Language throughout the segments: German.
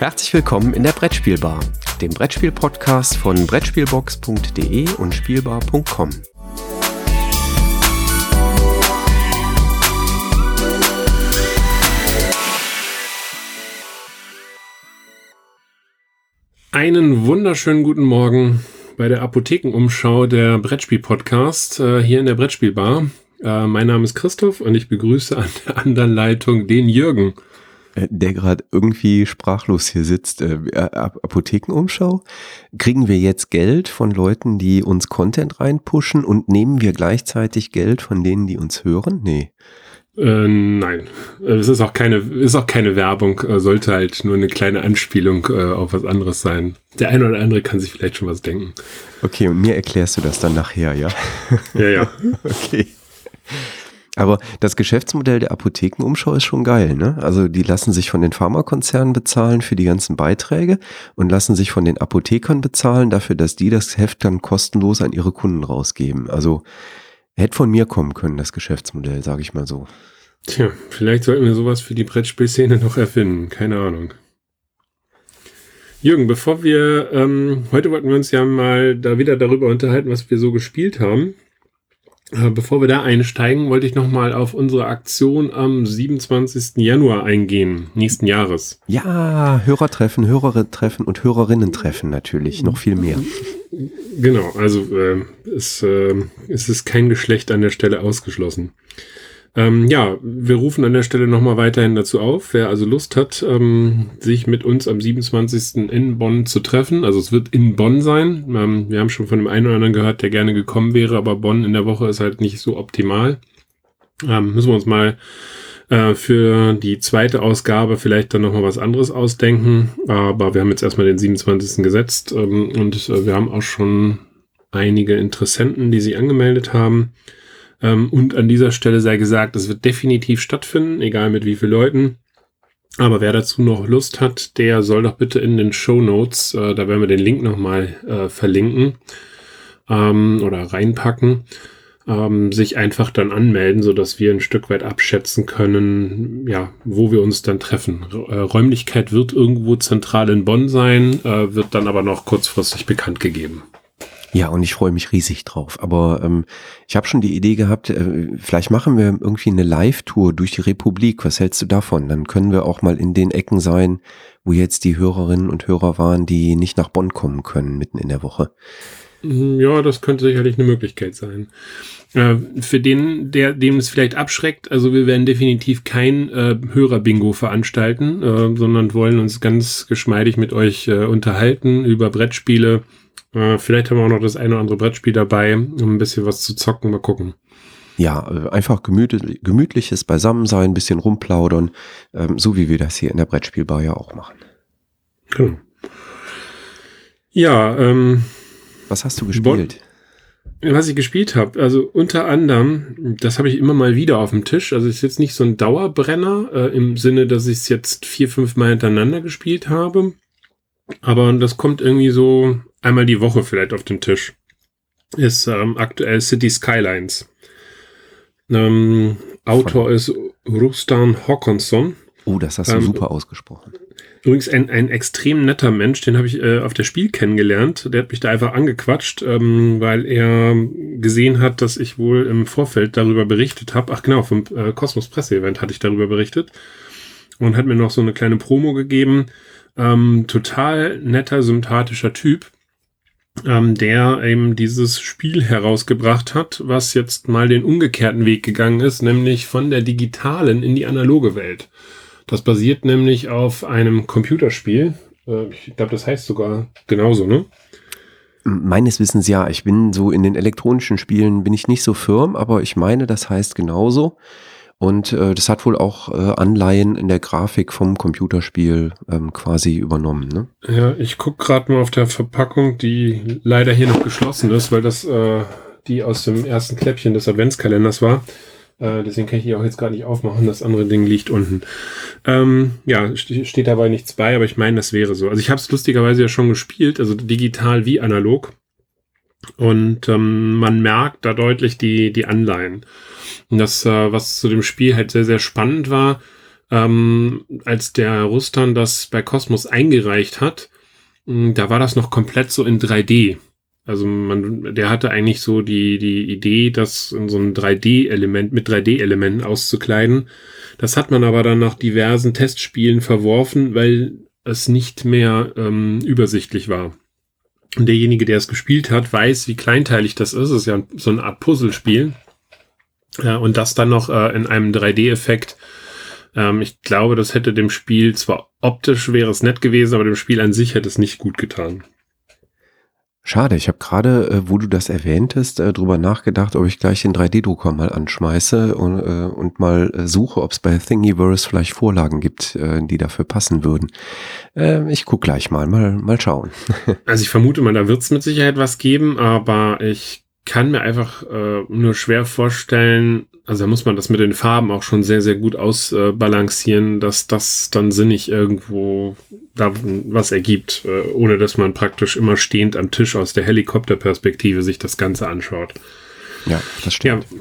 Herzlich willkommen in der Brettspielbar, dem Brettspiel-Podcast von Brettspielbox.de und Spielbar.com. Einen wunderschönen guten Morgen bei der Apothekenumschau der Brettspiel-Podcast äh, hier in der Brettspielbar. Äh, mein Name ist Christoph und ich begrüße an der anderen Leitung den Jürgen. Äh, der gerade irgendwie sprachlos hier sitzt. Äh, Apothekenumschau? Kriegen wir jetzt Geld von Leuten, die uns Content reinpushen und nehmen wir gleichzeitig Geld von denen, die uns hören? Nee. Äh, nein, es ist auch keine, ist auch keine Werbung, äh, sollte halt nur eine kleine Anspielung äh, auf was anderes sein. Der eine oder andere kann sich vielleicht schon was denken. Okay, und mir erklärst du das dann nachher, ja? Ja, ja. okay. Aber das Geschäftsmodell der Apothekenumschau ist schon geil, ne? Also die lassen sich von den Pharmakonzernen bezahlen für die ganzen Beiträge und lassen sich von den Apothekern bezahlen dafür, dass die das Heft dann kostenlos an ihre Kunden rausgeben. Also Hätte von mir kommen können, das Geschäftsmodell, sage ich mal so. Tja, vielleicht sollten wir sowas für die Brettspielszene noch erfinden. Keine Ahnung. Jürgen, bevor wir, ähm, heute wollten wir uns ja mal da wieder darüber unterhalten, was wir so gespielt haben. Äh, bevor wir da einsteigen, wollte ich nochmal auf unsere Aktion am 27. Januar eingehen, nächsten Jahres. Ja, Hörertreffen, Hörerinnen-Treffen und Hörerinnen-Treffen natürlich, noch viel mehr. Genau, also äh, es, äh, es ist kein Geschlecht an der Stelle ausgeschlossen. Ähm, ja, wir rufen an der Stelle nochmal weiterhin dazu auf, wer also Lust hat, ähm, sich mit uns am 27. in Bonn zu treffen. Also es wird in Bonn sein. Ähm, wir haben schon von dem einen oder anderen gehört, der gerne gekommen wäre, aber Bonn in der Woche ist halt nicht so optimal. Ähm, müssen wir uns mal äh, für die zweite Ausgabe vielleicht dann nochmal was anderes ausdenken. Aber wir haben jetzt erstmal den 27. gesetzt ähm, und äh, wir haben auch schon einige Interessenten, die sich angemeldet haben. Ähm, und an dieser Stelle sei gesagt, es wird definitiv stattfinden, egal mit wie vielen Leuten. Aber wer dazu noch Lust hat, der soll doch bitte in den Show Notes, äh, da werden wir den Link nochmal äh, verlinken ähm, oder reinpacken, ähm, sich einfach dann anmelden, so dass wir ein Stück weit abschätzen können, ja, wo wir uns dann treffen. R äh, Räumlichkeit wird irgendwo zentral in Bonn sein, äh, wird dann aber noch kurzfristig bekannt gegeben. Ja, und ich freue mich riesig drauf. Aber ähm, ich habe schon die Idee gehabt, äh, vielleicht machen wir irgendwie eine Live-Tour durch die Republik. Was hältst du davon? Dann können wir auch mal in den Ecken sein, wo jetzt die Hörerinnen und Hörer waren, die nicht nach Bonn kommen können, mitten in der Woche. Mhm, ja, das könnte sicherlich eine Möglichkeit sein. Äh, für den, der dem es vielleicht abschreckt, also wir werden definitiv kein äh, Hörer-Bingo veranstalten, äh, sondern wollen uns ganz geschmeidig mit euch äh, unterhalten über Brettspiele, äh, vielleicht haben wir auch noch das eine oder andere Brettspiel dabei, um ein bisschen was zu zocken. Mal gucken. Ja, äh, einfach gemütlich, gemütliches Beisammensein, ein bisschen rumplaudern, ähm, so wie wir das hier in der Brettspielbar ja auch machen. Genau. Ja, ähm. Was hast du gespielt? was ich gespielt habe, also unter anderem, das habe ich immer mal wieder auf dem Tisch. Also ist jetzt nicht so ein Dauerbrenner äh, im Sinne, dass ich es jetzt vier, fünf Mal hintereinander gespielt habe. Aber das kommt irgendwie so einmal die Woche vielleicht auf den Tisch. Ist ähm, aktuell City Skylines. Ähm, Autor ist Rustan Håkonsson. Oh, das hast du ähm, super ausgesprochen. Übrigens ein, ein extrem netter Mensch, den habe ich äh, auf der Spiel kennengelernt. Der hat mich da einfach angequatscht, ähm, weil er gesehen hat, dass ich wohl im Vorfeld darüber berichtet habe. Ach genau, vom äh, Kosmos Presse Event hatte ich darüber berichtet und hat mir noch so eine kleine Promo gegeben. Ähm, total netter, sympathischer Typ ähm, der eben dieses Spiel herausgebracht hat, was jetzt mal den umgekehrten Weg gegangen ist, nämlich von der digitalen in die analoge Welt. Das basiert nämlich auf einem Computerspiel. Äh, ich glaube, das heißt sogar genauso, ne? Meines Wissens ja. Ich bin so in den elektronischen Spielen bin ich nicht so firm, aber ich meine, das heißt genauso. Und äh, das hat wohl auch äh, Anleihen in der Grafik vom Computerspiel ähm, quasi übernommen. Ne? Ja, ich guck gerade mal auf der Verpackung, die leider hier noch geschlossen ist, weil das äh, die aus dem ersten Kläppchen des Adventskalenders war. Äh, deswegen kann ich die auch jetzt gerade nicht aufmachen. Das andere Ding liegt unten. Ähm, ja, st steht dabei nichts bei, aber ich meine, das wäre so. Also ich habe es lustigerweise ja schon gespielt, also digital wie analog. Und ähm, man merkt da deutlich die, die Anleihen. Und das, äh, was zu dem Spiel halt sehr, sehr spannend war, ähm, als der Rustan das bei Cosmos eingereicht hat, mh, da war das noch komplett so in 3D. Also man, der hatte eigentlich so die, die Idee, das in so ein 3D-Element, mit 3D-Elementen auszukleiden. Das hat man aber dann nach diversen Testspielen verworfen, weil es nicht mehr ähm, übersichtlich war. Und derjenige, der es gespielt hat, weiß, wie kleinteilig das ist. Es ist ja so eine Art Puzzlespiel. Ja, und das dann noch äh, in einem 3D-Effekt. Ähm, ich glaube, das hätte dem Spiel zwar optisch wäre es nett gewesen, aber dem Spiel an sich hätte es nicht gut getan. Schade, ich habe gerade, äh, wo du das erwähntest, äh, drüber nachgedacht, ob ich gleich den 3D-Drucker mal anschmeiße und, äh, und mal äh, suche, ob es bei Thingiverse vielleicht Vorlagen gibt, äh, die dafür passen würden. Äh, ich guck gleich mal, mal, mal schauen. also ich vermute mal, da wird es mit Sicherheit was geben, aber ich kann mir einfach äh, nur schwer vorstellen, also da muss man das mit den Farben auch schon sehr, sehr gut ausbalancieren, äh, dass das dann sinnig irgendwo da was ergibt, äh, ohne dass man praktisch immer stehend am Tisch aus der Helikopterperspektive sich das Ganze anschaut. Ja, das stimmt. Ja,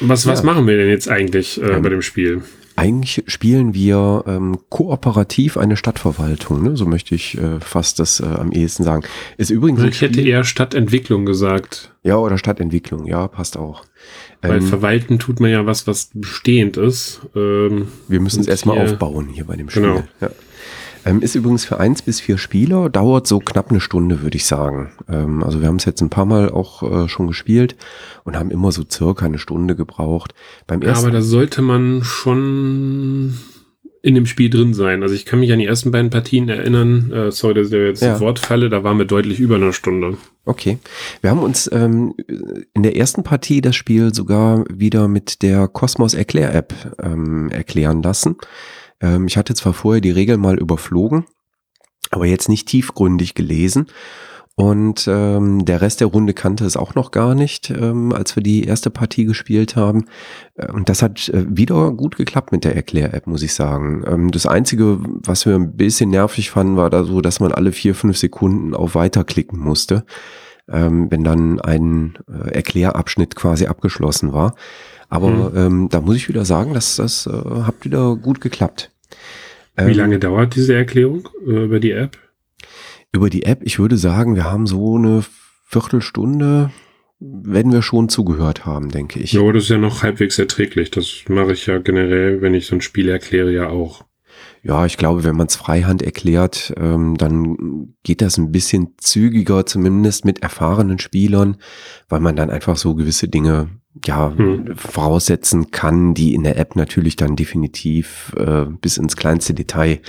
was, was ja. machen wir denn jetzt eigentlich äh, bei dem Spiel? Eigentlich spielen wir ähm, kooperativ eine Stadtverwaltung, ne? so möchte ich äh, fast das äh, am ehesten sagen. Ist übrigens ich hätte eher Stadtentwicklung gesagt. Ja, oder Stadtentwicklung, ja, passt auch. Weil ähm, verwalten tut man ja was, was bestehend ist. Ähm, wir müssen es erstmal aufbauen hier bei dem Spiel. Genau. Ja. Ähm, ist übrigens für eins bis vier Spieler, dauert so knapp eine Stunde, würde ich sagen. Ähm, also wir haben es jetzt ein paar Mal auch äh, schon gespielt und haben immer so circa eine Stunde gebraucht. Beim ersten ja, aber da sollte man schon in dem Spiel drin sein. Also ich kann mich an die ersten beiden Partien erinnern. Äh, sorry, dass ich jetzt ja. Wort falle. Da waren wir deutlich über einer Stunde. Okay. Wir haben uns ähm, in der ersten Partie das Spiel sogar wieder mit der Cosmos Erklär App ähm, erklären lassen. Ähm, ich hatte zwar vorher die Regeln mal überflogen, aber jetzt nicht tiefgründig gelesen. Und ähm, der Rest der Runde kannte es auch noch gar nicht, ähm, als wir die erste Partie gespielt haben. Äh, und das hat äh, wieder gut geklappt mit der Erklär-App, muss ich sagen. Ähm, das Einzige, was wir ein bisschen nervig fanden, war da so, dass man alle vier, fünf Sekunden auf Weiter klicken musste, ähm, wenn dann ein äh, Erklärabschnitt quasi abgeschlossen war. Aber mhm. ähm, da muss ich wieder sagen, dass das äh, hat wieder gut geklappt. Wie ähm, lange dauert diese Erklärung äh, über die App? Über die App, ich würde sagen, wir haben so eine Viertelstunde, werden wir schon zugehört haben, denke ich. Ja, das ist ja noch halbwegs erträglich. Das mache ich ja generell, wenn ich so ein Spiel erkläre, ja auch. Ja, ich glaube, wenn man es Freihand erklärt, ähm, dann geht das ein bisschen zügiger, zumindest mit erfahrenen Spielern, weil man dann einfach so gewisse Dinge ja hm. voraussetzen kann, die in der App natürlich dann definitiv äh, bis ins kleinste Detail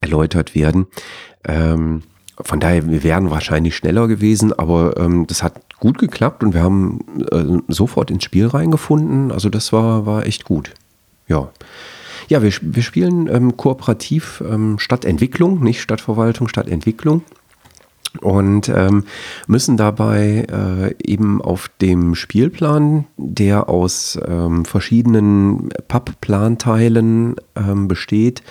erläutert werden. Ähm, von daher, wir wären wahrscheinlich schneller gewesen, aber ähm, das hat gut geklappt und wir haben äh, sofort ins Spiel reingefunden. Also das war, war echt gut. Ja. Ja, wir, wir spielen ähm, kooperativ ähm, Stadtentwicklung, nicht Stadtverwaltung, Stadtentwicklung und ähm, müssen dabei äh, eben auf dem Spielplan, der aus ähm, verschiedenen Pappplan-Teilen ähm, besteht,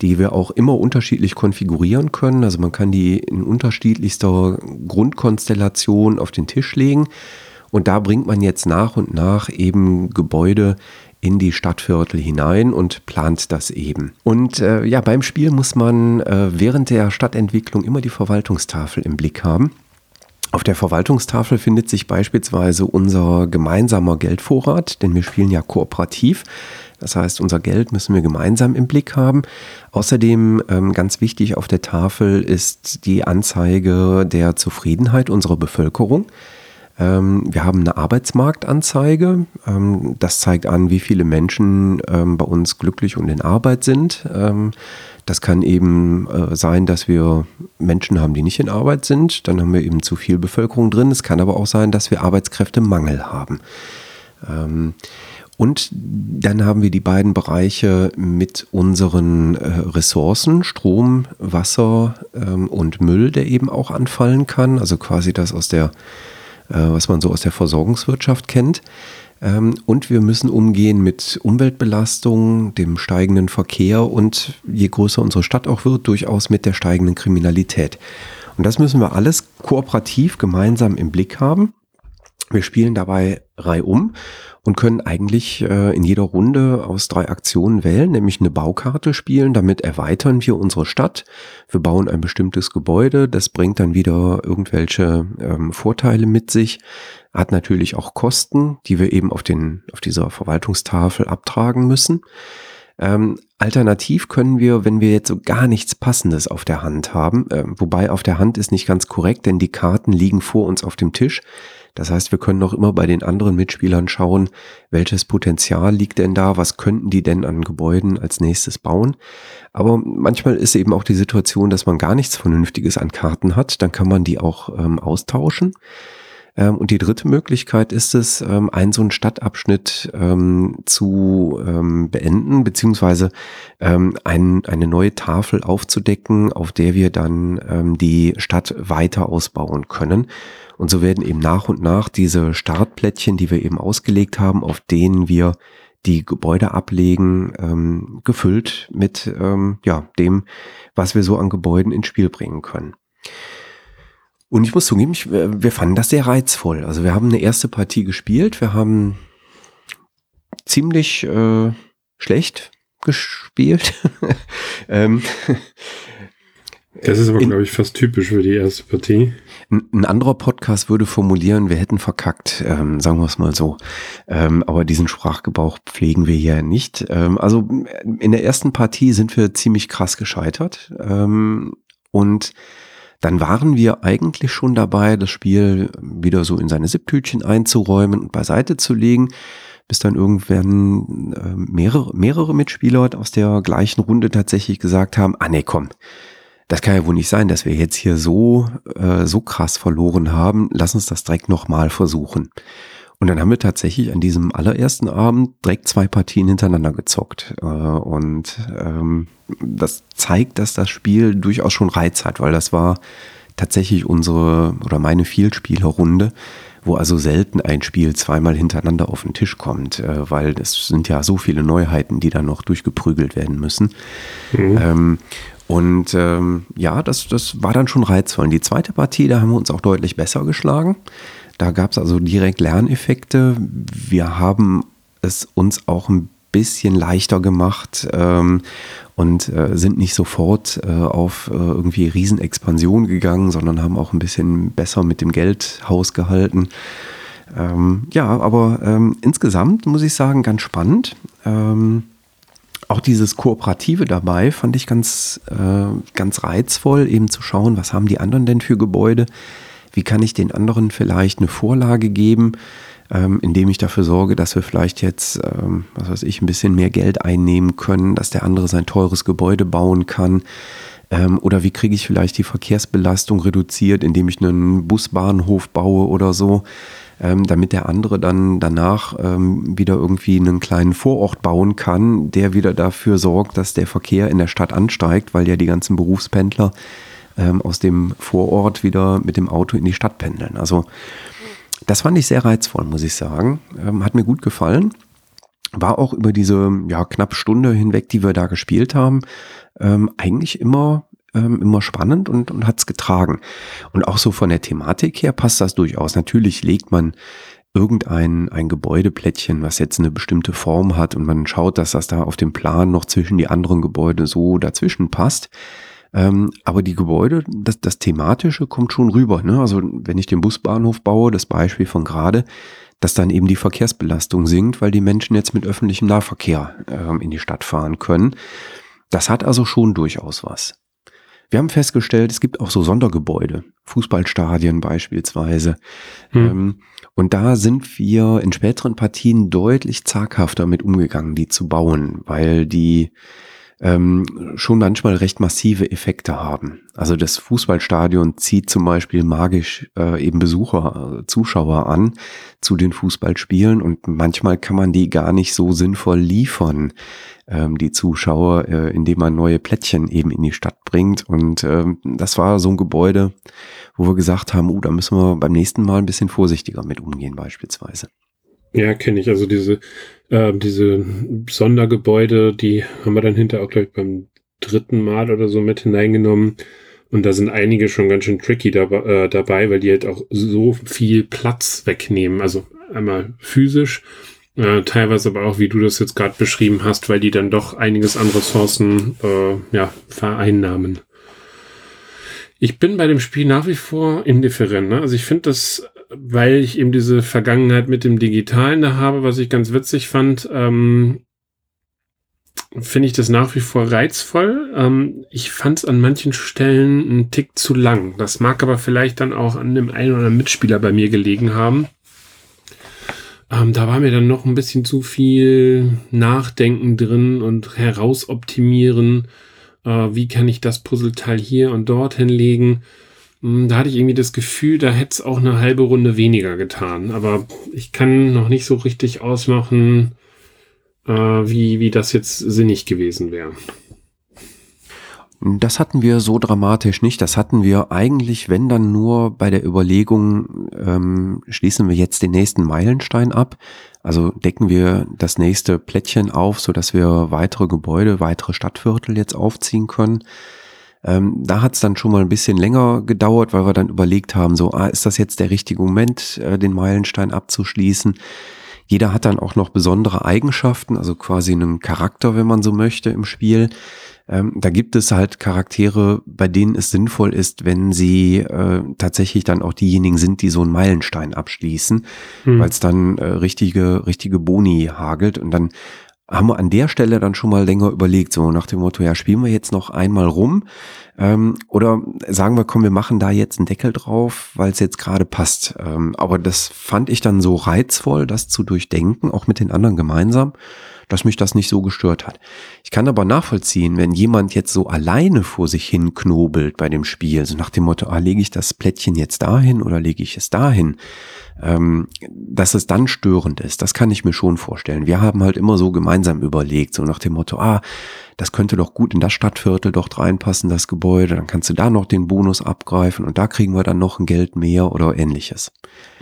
die wir auch immer unterschiedlich konfigurieren können. Also man kann die in unterschiedlichster Grundkonstellation auf den Tisch legen. Und da bringt man jetzt nach und nach eben Gebäude in die Stadtviertel hinein und plant das eben. Und äh, ja, beim Spiel muss man äh, während der Stadtentwicklung immer die Verwaltungstafel im Blick haben. Auf der Verwaltungstafel findet sich beispielsweise unser gemeinsamer Geldvorrat, denn wir spielen ja kooperativ. Das heißt, unser Geld müssen wir gemeinsam im Blick haben. Außerdem ähm, ganz wichtig auf der Tafel ist die Anzeige der Zufriedenheit unserer Bevölkerung. Ähm, wir haben eine Arbeitsmarktanzeige. Ähm, das zeigt an, wie viele Menschen ähm, bei uns glücklich und in Arbeit sind. Das kann eben äh, sein, dass wir Menschen haben, die nicht in Arbeit sind. Dann haben wir eben zu viel Bevölkerung drin. Es kann aber auch sein, dass wir Arbeitskräftemangel haben. Und dann haben wir die beiden Bereiche mit unseren äh, Ressourcen, Strom, Wasser und Müll, der eben auch anfallen kann. Also quasi das aus der äh, was man so aus der Versorgungswirtschaft kennt. Ähm, und wir müssen umgehen mit Umweltbelastung, dem steigenden Verkehr und je größer unsere Stadt auch wird, durchaus mit der steigenden Kriminalität. Und das müssen wir alles kooperativ gemeinsam im Blick haben. Wir spielen dabei reihum und können eigentlich äh, in jeder Runde aus drei Aktionen wählen, nämlich eine Baukarte spielen. Damit erweitern wir unsere Stadt. Wir bauen ein bestimmtes Gebäude. Das bringt dann wieder irgendwelche ähm, Vorteile mit sich. Hat natürlich auch Kosten, die wir eben auf, den, auf dieser Verwaltungstafel abtragen müssen. Ähm, alternativ können wir, wenn wir jetzt so gar nichts Passendes auf der Hand haben, äh, wobei auf der Hand ist nicht ganz korrekt, denn die Karten liegen vor uns auf dem Tisch. Das heißt, wir können noch immer bei den anderen Mitspielern schauen, welches Potenzial liegt denn da, was könnten die denn an Gebäuden als nächstes bauen. Aber manchmal ist eben auch die Situation, dass man gar nichts Vernünftiges an Karten hat, dann kann man die auch ähm, austauschen. Ähm, und die dritte Möglichkeit ist es, ähm, einen so einen Stadtabschnitt ähm, zu ähm, beenden, beziehungsweise ähm, ein, eine neue Tafel aufzudecken, auf der wir dann ähm, die Stadt weiter ausbauen können. Und so werden eben nach und nach diese Startplättchen, die wir eben ausgelegt haben, auf denen wir die Gebäude ablegen, ähm, gefüllt mit ähm, ja, dem, was wir so an Gebäuden ins Spiel bringen können. Und ich muss zugeben, ich, wir fanden das sehr reizvoll. Also wir haben eine erste Partie gespielt, wir haben ziemlich äh, schlecht gespielt. ähm, das ist aber, glaube ich, fast typisch für die erste Partie. Ein, anderer Podcast würde formulieren, wir hätten verkackt, ähm, sagen wir es mal so. Ähm, aber diesen Sprachgebrauch pflegen wir hier nicht. Ähm, also in der ersten Partie sind wir ziemlich krass gescheitert. Ähm, und dann waren wir eigentlich schon dabei, das Spiel wieder so in seine Sipptütchen einzuräumen und beiseite zu legen bis dann irgendwann äh, mehrere, mehrere Mitspieler aus der gleichen Runde tatsächlich gesagt haben, ah nee, komm, das kann ja wohl nicht sein, dass wir jetzt hier so, äh, so krass verloren haben. Lass uns das direkt nochmal versuchen. Und dann haben wir tatsächlich an diesem allerersten Abend direkt zwei Partien hintereinander gezockt. Äh, und ähm, das zeigt, dass das Spiel durchaus schon Reiz hat, weil das war tatsächlich unsere oder meine Vielspielerrunde, wo also selten ein Spiel zweimal hintereinander auf den Tisch kommt, äh, weil es sind ja so viele Neuheiten, die dann noch durchgeprügelt werden müssen. Mhm. Ähm, und ähm, ja, das, das war dann schon reizvoll. Und die zweite Partie, da haben wir uns auch deutlich besser geschlagen. Da gab es also direkt Lerneffekte. Wir haben es uns auch ein bisschen leichter gemacht ähm, und äh, sind nicht sofort äh, auf äh, irgendwie Riesenexpansion gegangen, sondern haben auch ein bisschen besser mit dem Geld hausgehalten. Ähm, ja, aber ähm, insgesamt muss ich sagen, ganz spannend. Ähm, auch dieses Kooperative dabei fand ich ganz, äh, ganz reizvoll, eben zu schauen, was haben die anderen denn für Gebäude? Wie kann ich den anderen vielleicht eine Vorlage geben, ähm, indem ich dafür sorge, dass wir vielleicht jetzt, ähm, was weiß ich, ein bisschen mehr Geld einnehmen können, dass der andere sein teures Gebäude bauen kann. Ähm, oder wie kriege ich vielleicht die Verkehrsbelastung reduziert, indem ich einen Busbahnhof baue oder so ähm, damit der andere dann danach ähm, wieder irgendwie einen kleinen Vorort bauen kann, der wieder dafür sorgt, dass der Verkehr in der Stadt ansteigt, weil ja die ganzen Berufspendler ähm, aus dem Vorort wieder mit dem Auto in die Stadt pendeln. Also das fand ich sehr reizvoll, muss ich sagen. Ähm, hat mir gut gefallen. War auch über diese ja, knapp Stunde hinweg, die wir da gespielt haben, ähm, eigentlich immer ähm, immer spannend und, und hat es getragen. Und auch so von der Thematik her passt das durchaus. Natürlich legt man irgendein ein Gebäudeplättchen, was jetzt eine bestimmte Form hat und man schaut, dass das da auf dem Plan noch zwischen die anderen Gebäude so dazwischen passt. Ähm, aber die Gebäude, das, das Thematische kommt schon rüber. Ne? Also wenn ich den Busbahnhof baue, das Beispiel von gerade, dass dann eben die Verkehrsbelastung sinkt, weil die Menschen jetzt mit öffentlichem Nahverkehr ähm, in die Stadt fahren können. Das hat also schon durchaus was. Wir haben festgestellt, es gibt auch so Sondergebäude, Fußballstadien beispielsweise. Hm. Ähm, und da sind wir in späteren Partien deutlich zaghafter mit umgegangen, die zu bauen, weil die ähm, schon manchmal recht massive Effekte haben. Also das Fußballstadion zieht zum Beispiel magisch äh, eben Besucher, äh, Zuschauer an zu den Fußballspielen und manchmal kann man die gar nicht so sinnvoll liefern ähm, die Zuschauer, äh, indem man neue Plättchen eben in die Stadt bringt. Und ähm, das war so ein Gebäude, wo wir gesagt haben, uh, da müssen wir beim nächsten Mal ein bisschen vorsichtiger mit umgehen beispielsweise. Ja, kenne ich. Also diese, äh, diese Sondergebäude, die haben wir dann hinterher auch, glaube ich, beim dritten Mal oder so mit hineingenommen Und da sind einige schon ganz schön tricky dabei, äh, dabei, weil die halt auch so viel Platz wegnehmen. Also einmal physisch, äh, teilweise aber auch, wie du das jetzt gerade beschrieben hast, weil die dann doch einiges an Ressourcen äh, ja, vereinnahmen. Ich bin bei dem Spiel nach wie vor indifferent. Ne? Also ich finde das, weil ich eben diese Vergangenheit mit dem Digitalen da habe, was ich ganz witzig fand, ähm, finde ich das nach wie vor reizvoll. Ähm, ich fand es an manchen Stellen einen Tick zu lang. Das mag aber vielleicht dann auch an dem einen oder anderen Mitspieler bei mir gelegen haben. Ähm, da war mir dann noch ein bisschen zu viel Nachdenken drin und herausoptimieren. Äh, wie kann ich das Puzzleteil hier und dort hinlegen? Hm, da hatte ich irgendwie das Gefühl, da hätte es auch eine halbe Runde weniger getan. Aber ich kann noch nicht so richtig ausmachen, äh, wie, wie das jetzt sinnig gewesen wäre. Das hatten wir so dramatisch nicht. Das hatten wir eigentlich, wenn dann nur bei der Überlegung, ähm, schließen wir jetzt den nächsten Meilenstein ab. Also decken wir das nächste Plättchen auf, so dass wir weitere Gebäude, weitere Stadtviertel jetzt aufziehen können. Ähm, da hat es dann schon mal ein bisschen länger gedauert, weil wir dann überlegt haben, so, ah, ist das jetzt der richtige Moment, äh, den Meilenstein abzuschließen? Jeder hat dann auch noch besondere Eigenschaften, also quasi einen Charakter, wenn man so möchte, im Spiel. Ähm, da gibt es halt Charaktere, bei denen es sinnvoll ist, wenn sie äh, tatsächlich dann auch diejenigen sind, die so einen Meilenstein abschließen, hm. weil es dann äh, richtige, richtige Boni hagelt und dann haben wir an der Stelle dann schon mal länger überlegt, so nach dem Motto, ja, spielen wir jetzt noch einmal rum ähm, oder sagen wir, komm, wir machen da jetzt einen Deckel drauf, weil es jetzt gerade passt. Ähm, aber das fand ich dann so reizvoll, das zu durchdenken, auch mit den anderen gemeinsam, dass mich das nicht so gestört hat. Ich kann aber nachvollziehen, wenn jemand jetzt so alleine vor sich hin knobelt bei dem Spiel, so nach dem Motto, ah, lege ich das Plättchen jetzt dahin oder lege ich es dahin, ähm, dass es dann störend ist. Das kann ich mir schon vorstellen. Wir haben halt immer so gemeinsam überlegt, so nach dem Motto, ah, das könnte doch gut in das Stadtviertel dort reinpassen, das Gebäude, dann kannst du da noch den Bonus abgreifen und da kriegen wir dann noch ein Geld mehr oder ähnliches.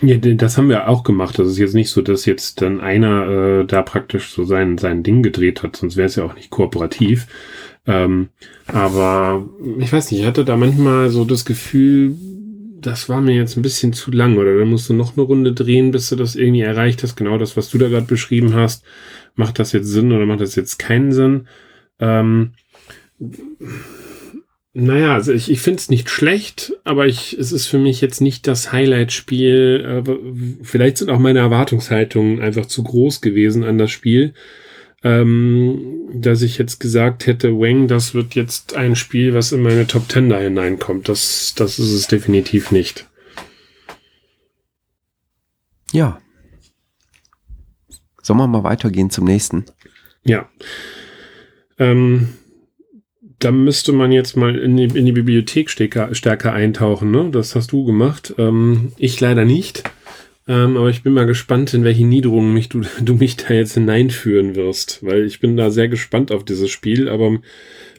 Ja, das haben wir auch gemacht. Das ist jetzt nicht so, dass jetzt dann einer äh, da praktisch so sein, sein Ding gedreht hat, sonst wäre es ja auch nicht kooperativ. Ähm, aber ich weiß nicht, ich hatte da manchmal so das Gefühl, das war mir jetzt ein bisschen zu lang oder dann musst du noch eine Runde drehen, bis du das irgendwie erreicht hast. Genau das, was du da gerade beschrieben hast. Macht das jetzt Sinn oder macht das jetzt keinen Sinn? Ähm, naja, also ich, ich finde es nicht schlecht, aber ich, es ist für mich jetzt nicht das Highlight-Spiel. Äh, vielleicht sind auch meine Erwartungshaltungen einfach zu groß gewesen an das Spiel ähm, dass ich jetzt gesagt hätte, Wang, das wird jetzt ein Spiel, was in meine Top Ten da hineinkommt. Das, das ist es definitiv nicht. Ja. Sollen wir mal weitergehen zum nächsten? Ja. Ähm, da müsste man jetzt mal in die, in die Bibliothek stärker, stärker eintauchen. Ne? Das hast du gemacht. Ähm, ich leider nicht. Ähm, aber ich bin mal gespannt, in welche Niederungen mich du, du mich da jetzt hineinführen wirst, weil ich bin da sehr gespannt auf dieses Spiel, aber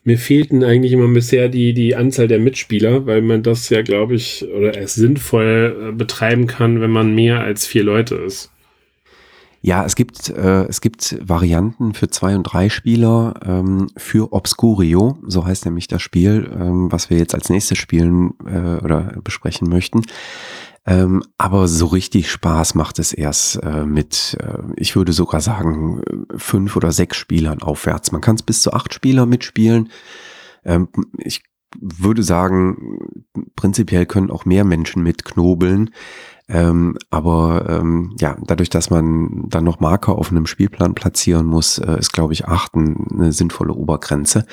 mir fehlten eigentlich immer bisher die, die Anzahl der Mitspieler, weil man das ja, glaube ich, oder es sinnvoll äh, betreiben kann, wenn man mehr als vier Leute ist. Ja, es gibt, äh, es gibt Varianten für zwei und drei Spieler ähm, für Obscurio, so heißt nämlich das Spiel, ähm, was wir jetzt als nächstes spielen äh, oder besprechen möchten. Ähm, aber so richtig Spaß macht es erst äh, mit, äh, ich würde sogar sagen, fünf oder sechs Spielern aufwärts. Man kann es bis zu acht Spieler mitspielen. Ähm, ich würde sagen, prinzipiell können auch mehr Menschen mitknobeln. Ähm, aber ähm, ja, dadurch, dass man dann noch Marker auf einem Spielplan platzieren muss, äh, ist, glaube ich, acht eine sinnvolle Obergrenze.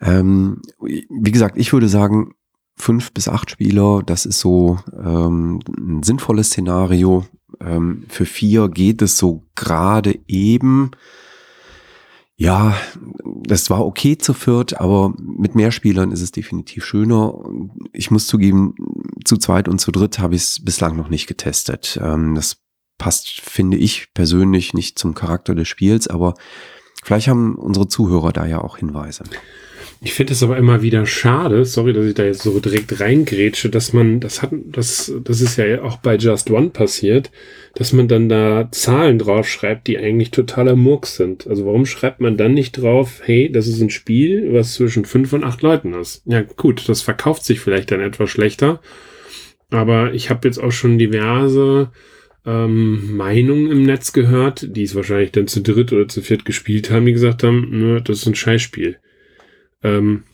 Ähm, wie gesagt, ich würde sagen, fünf bis acht Spieler, das ist so ähm, ein sinnvolles Szenario. Ähm, für vier geht es so gerade eben. Ja, das war okay zu viert, aber mit mehr Spielern ist es definitiv schöner. Ich muss zugeben, zu zweit und zu dritt habe ich es bislang noch nicht getestet. Ähm, das passt, finde ich persönlich, nicht zum Charakter des Spiels, aber vielleicht haben unsere Zuhörer da ja auch Hinweise. Ich finde es aber immer wieder schade, sorry, dass ich da jetzt so direkt reingrätsche, dass man, das hat, das, das ist ja auch bei Just One passiert, dass man dann da Zahlen draufschreibt, die eigentlich totaler Murks sind. Also warum schreibt man dann nicht drauf, hey, das ist ein Spiel, was zwischen fünf und acht Leuten ist? Ja, gut, das verkauft sich vielleicht dann etwas schlechter. Aber ich habe jetzt auch schon diverse ähm, Meinungen im Netz gehört, die es wahrscheinlich dann zu dritt oder zu viert gespielt haben, die gesagt haben, nö, das ist ein Scheißspiel. Ähm,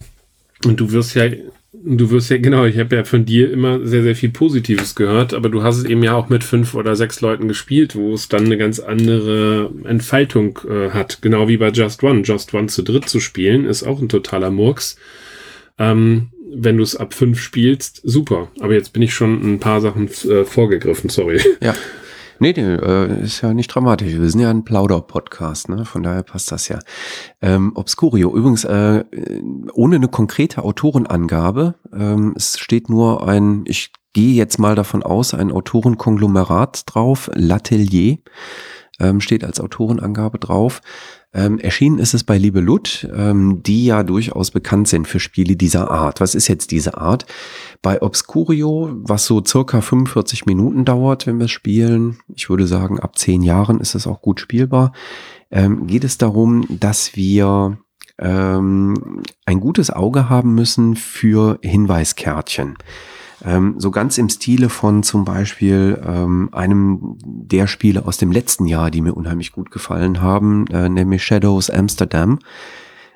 und du wirst ja, du wirst ja, genau, ich habe ja von dir immer sehr, sehr viel Positives gehört, aber du hast es eben ja auch mit fünf oder sechs Leuten gespielt, wo es dann eine ganz andere Entfaltung äh, hat. Genau wie bei Just One. Just One zu dritt zu spielen, ist auch ein totaler Murks. Ähm, wenn du es ab fünf spielst, super. Aber jetzt bin ich schon ein paar Sachen äh, vorgegriffen, sorry. Ja. Nee, nee, äh, ist ja nicht dramatisch. Wir sind ja ein Plauder-Podcast, ne? Von daher passt das ja. Ähm, Obscurio, übrigens, äh, ohne eine konkrete Autorenangabe, ähm, es steht nur ein, ich gehe jetzt mal davon aus, ein Autorenkonglomerat drauf, L'Atelier, ähm, steht als Autorenangabe drauf. Ähm, erschienen ist es bei Liebe Lut, ähm, die ja durchaus bekannt sind für Spiele dieser Art. Was ist jetzt diese Art? Bei Obscurio, was so circa 45 Minuten dauert, wenn wir spielen, ich würde sagen, ab 10 Jahren ist es auch gut spielbar, ähm, geht es darum, dass wir ähm, ein gutes Auge haben müssen für Hinweiskärtchen. Ähm, so ganz im Stile von zum Beispiel ähm, einem der Spiele aus dem letzten Jahr, die mir unheimlich gut gefallen haben, äh, nämlich Shadows Amsterdam,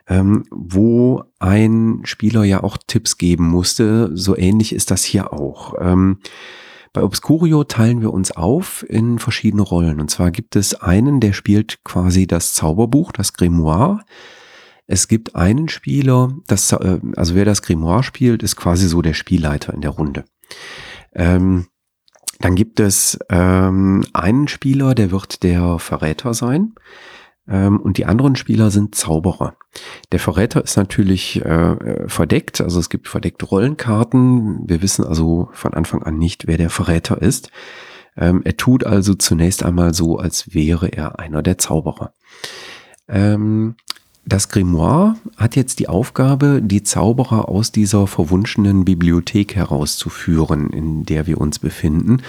ähm, wo ein Spieler ja auch Tipps geben musste. So ähnlich ist das hier auch. Ähm, bei Obscurio teilen wir uns auf in verschiedene Rollen. Und zwar gibt es einen, der spielt quasi das Zauberbuch, das Grimoire. Es gibt einen Spieler, das, äh, also wer das Grimoire spielt, ist quasi so der Spielleiter in der Runde. Ähm, dann gibt es ähm, einen Spieler, der wird der Verräter sein. Ähm, und die anderen Spieler sind Zauberer. Der Verräter ist natürlich äh, verdeckt, also es gibt verdeckte Rollenkarten. Wir wissen also von Anfang an nicht, wer der Verräter ist. Ähm, er tut also zunächst einmal so, als wäre er einer der Zauberer. Ähm, das Grimoire hat jetzt die Aufgabe, die Zauberer aus dieser verwunschenen Bibliothek herauszuführen, in der wir uns befinden.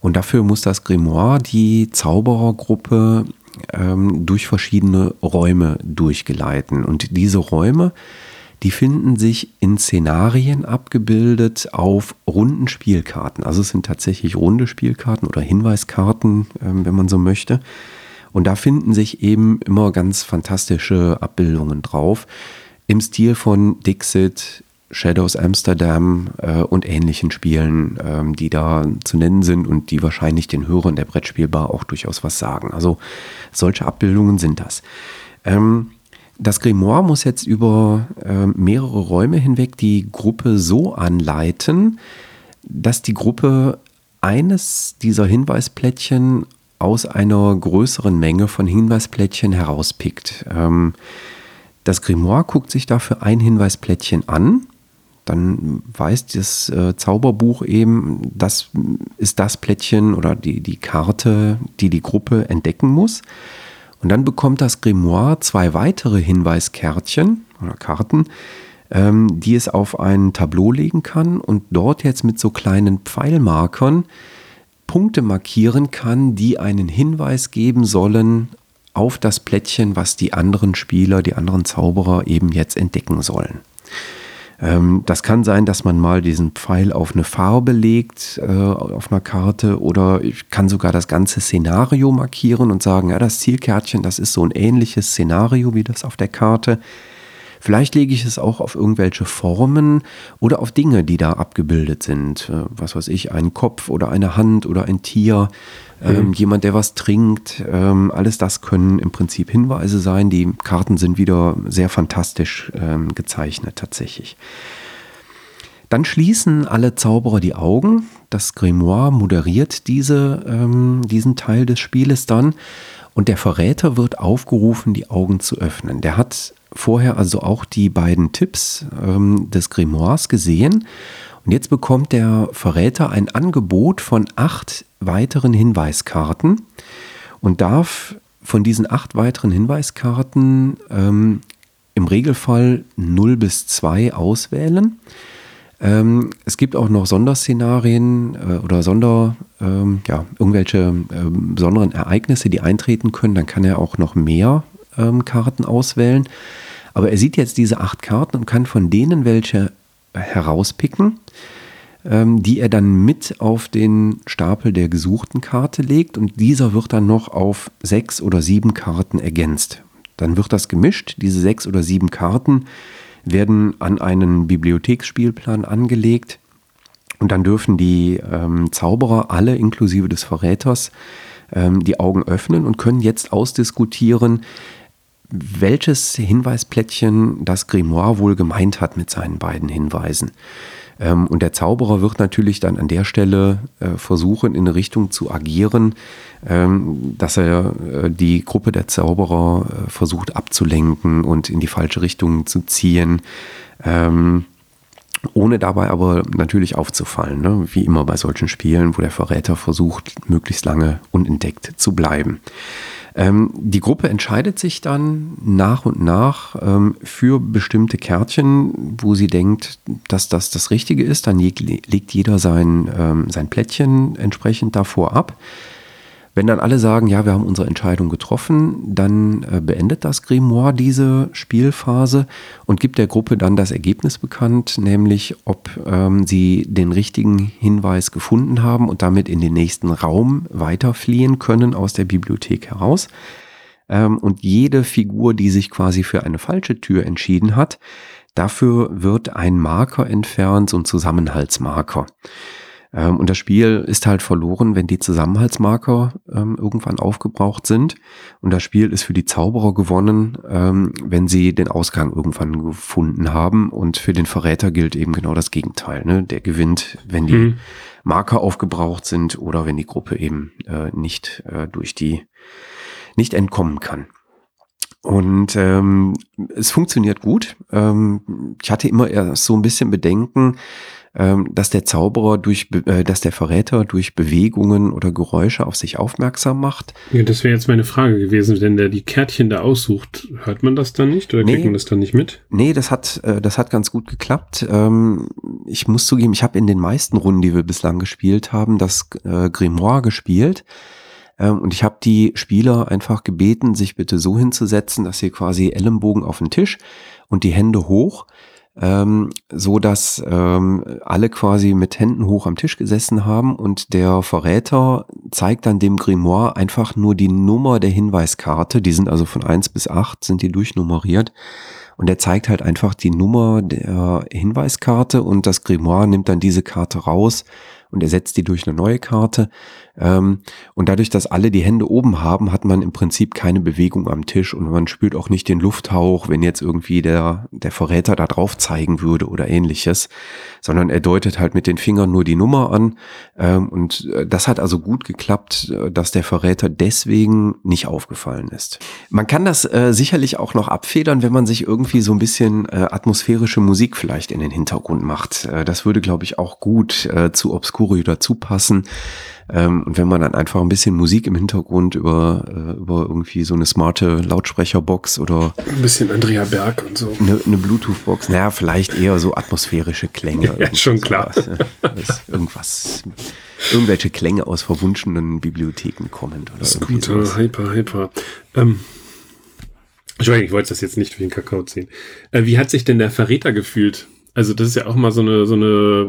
Und dafür muss das Grimoire die Zauberergruppe ähm, durch verschiedene Räume durchgeleiten. Und diese Räume, die finden sich in Szenarien abgebildet auf runden Spielkarten. Also es sind tatsächlich runde Spielkarten oder Hinweiskarten, ähm, wenn man so möchte. Und da finden sich eben immer ganz fantastische Abbildungen drauf. Im Stil von Dixit, Shadows Amsterdam äh, und ähnlichen Spielen, ähm, die da zu nennen sind und die wahrscheinlich den Hörern der Brettspielbar auch durchaus was sagen. Also solche Abbildungen sind das. Ähm, das Grimoire muss jetzt über äh, mehrere Räume hinweg die Gruppe so anleiten, dass die Gruppe eines dieser Hinweisplättchen aus einer größeren Menge von Hinweisplättchen herauspickt. Ähm, das Grimoire guckt sich dafür ein Hinweisplättchen an. Dann weiß das äh, Zauberbuch eben, das ist das Plättchen oder die, die Karte, die die Gruppe entdecken muss. Und dann bekommt das Grimoire zwei weitere Hinweiskärtchen oder Karten, ähm, die es auf ein Tableau legen kann und dort jetzt mit so kleinen Pfeilmarkern Punkte markieren kann, die einen Hinweis geben sollen auf das Plättchen, was die anderen Spieler, die anderen Zauberer eben jetzt entdecken sollen. Ähm, das kann sein, dass man mal diesen Pfeil auf eine Farbe legt, äh, auf einer Karte, oder ich kann sogar das ganze Szenario markieren und sagen, ja, das Zielkärtchen, das ist so ein ähnliches Szenario wie das auf der Karte. Vielleicht lege ich es auch auf irgendwelche Formen oder auf Dinge, die da abgebildet sind. Äh, was weiß ich, ein Kopf oder eine Hand oder ein Tier, ähm, mhm. jemand, der was trinkt. Ähm, alles das können im Prinzip Hinweise sein. Die Karten sind wieder sehr fantastisch ähm, gezeichnet tatsächlich. Dann schließen alle Zauberer die Augen. Das Grimoire moderiert diese, ähm, diesen Teil des Spieles dann. Und der Verräter wird aufgerufen, die Augen zu öffnen. Der hat vorher also auch die beiden Tipps ähm, des Grimoires gesehen. Und jetzt bekommt der Verräter ein Angebot von acht weiteren Hinweiskarten und darf von diesen acht weiteren Hinweiskarten ähm, im Regelfall 0 bis 2 auswählen. Ähm, es gibt auch noch Sonderszenarien äh, oder Sonder, ähm, ja, irgendwelche äh, besonderen Ereignisse, die eintreten können. Dann kann er auch noch mehr ähm, Karten auswählen. Aber er sieht jetzt diese acht Karten und kann von denen welche herauspicken, ähm, die er dann mit auf den Stapel der gesuchten Karte legt und dieser wird dann noch auf sechs oder sieben Karten ergänzt. Dann wird das gemischt. Diese sechs oder sieben Karten werden an einen Bibliotheksspielplan angelegt und dann dürfen die ähm, Zauberer alle inklusive des Verräters ähm, die Augen öffnen und können jetzt ausdiskutieren, welches Hinweisplättchen das Grimoire wohl gemeint hat mit seinen beiden Hinweisen. Ähm, und der Zauberer wird natürlich dann an der Stelle äh, versuchen, in eine Richtung zu agieren, ähm, dass er äh, die Gruppe der Zauberer äh, versucht abzulenken und in die falsche Richtung zu ziehen. Ähm, ohne dabei aber natürlich aufzufallen, ne? wie immer bei solchen Spielen, wo der Verräter versucht, möglichst lange unentdeckt zu bleiben. Ähm, die Gruppe entscheidet sich dann nach und nach ähm, für bestimmte Kärtchen, wo sie denkt, dass das das Richtige ist. Dann legt jeder sein, ähm, sein Plättchen entsprechend davor ab. Wenn dann alle sagen, ja, wir haben unsere Entscheidung getroffen, dann äh, beendet das Grimoire diese Spielphase und gibt der Gruppe dann das Ergebnis bekannt, nämlich ob ähm, sie den richtigen Hinweis gefunden haben und damit in den nächsten Raum weiterfliehen können aus der Bibliothek heraus. Ähm, und jede Figur, die sich quasi für eine falsche Tür entschieden hat, dafür wird ein Marker entfernt, so ein Zusammenhaltsmarker. Ähm, und das Spiel ist halt verloren, wenn die Zusammenhaltsmarker ähm, irgendwann aufgebraucht sind. Und das Spiel ist für die Zauberer gewonnen, ähm, wenn sie den Ausgang irgendwann gefunden haben. Und für den Verräter gilt eben genau das Gegenteil. Ne? Der gewinnt, wenn die mhm. Marker aufgebraucht sind oder wenn die Gruppe eben äh, nicht äh, durch die nicht entkommen kann. Und ähm, es funktioniert gut. Ähm, ich hatte immer erst so ein bisschen Bedenken, dass der Zauberer durch, äh, dass der Verräter durch Bewegungen oder Geräusche auf sich aufmerksam macht. Ja, das wäre jetzt meine Frage gewesen, wenn der die Kärtchen da aussucht, hört man das dann nicht oder nee, kriegt man das dann nicht mit? Nee, das hat, äh, das hat ganz gut geklappt. Ähm, ich muss zugeben, ich habe in den meisten Runden, die wir bislang gespielt haben, das äh, Grimoire gespielt. Ähm, und ich habe die Spieler einfach gebeten, sich bitte so hinzusetzen, dass sie quasi Ellenbogen auf den Tisch und die Hände hoch ähm, so dass ähm, alle quasi mit Händen hoch am Tisch gesessen haben und der Verräter zeigt dann dem Grimoire einfach nur die Nummer der Hinweiskarte. Die sind also von eins bis acht sind die durchnummeriert. Und er zeigt halt einfach die Nummer der Hinweiskarte und das Grimoire nimmt dann diese Karte raus und ersetzt die durch eine neue Karte. Ähm, und dadurch, dass alle die Hände oben haben, hat man im Prinzip keine Bewegung am Tisch und man spürt auch nicht den Lufthauch, wenn jetzt irgendwie der, der Verräter da drauf zeigen würde oder ähnliches, sondern er deutet halt mit den Fingern nur die Nummer an. Ähm, und äh, das hat also gut geklappt, äh, dass der Verräter deswegen nicht aufgefallen ist. Man kann das äh, sicherlich auch noch abfedern, wenn man sich irgendwie so ein bisschen äh, atmosphärische Musik vielleicht in den Hintergrund macht. Äh, das würde, glaube ich, auch gut äh, zu Obscurio dazu passen. Ähm, und wenn man dann einfach ein bisschen Musik im Hintergrund über, äh, über irgendwie so eine smarte Lautsprecherbox oder ein bisschen Andrea Berg und so. Eine, eine Bluetooth-Box, naja, vielleicht eher so atmosphärische Klänge. ja, schon klar. Sowas, irgendwas, irgendwelche Klänge aus verwunschenen Bibliotheken kommen. Oder Scooter, Hyper, Hyper. Ähm, ich wollte das jetzt nicht für den Kakao ziehen. Äh, wie hat sich denn der Verräter gefühlt? Also das ist ja auch mal so eine so eine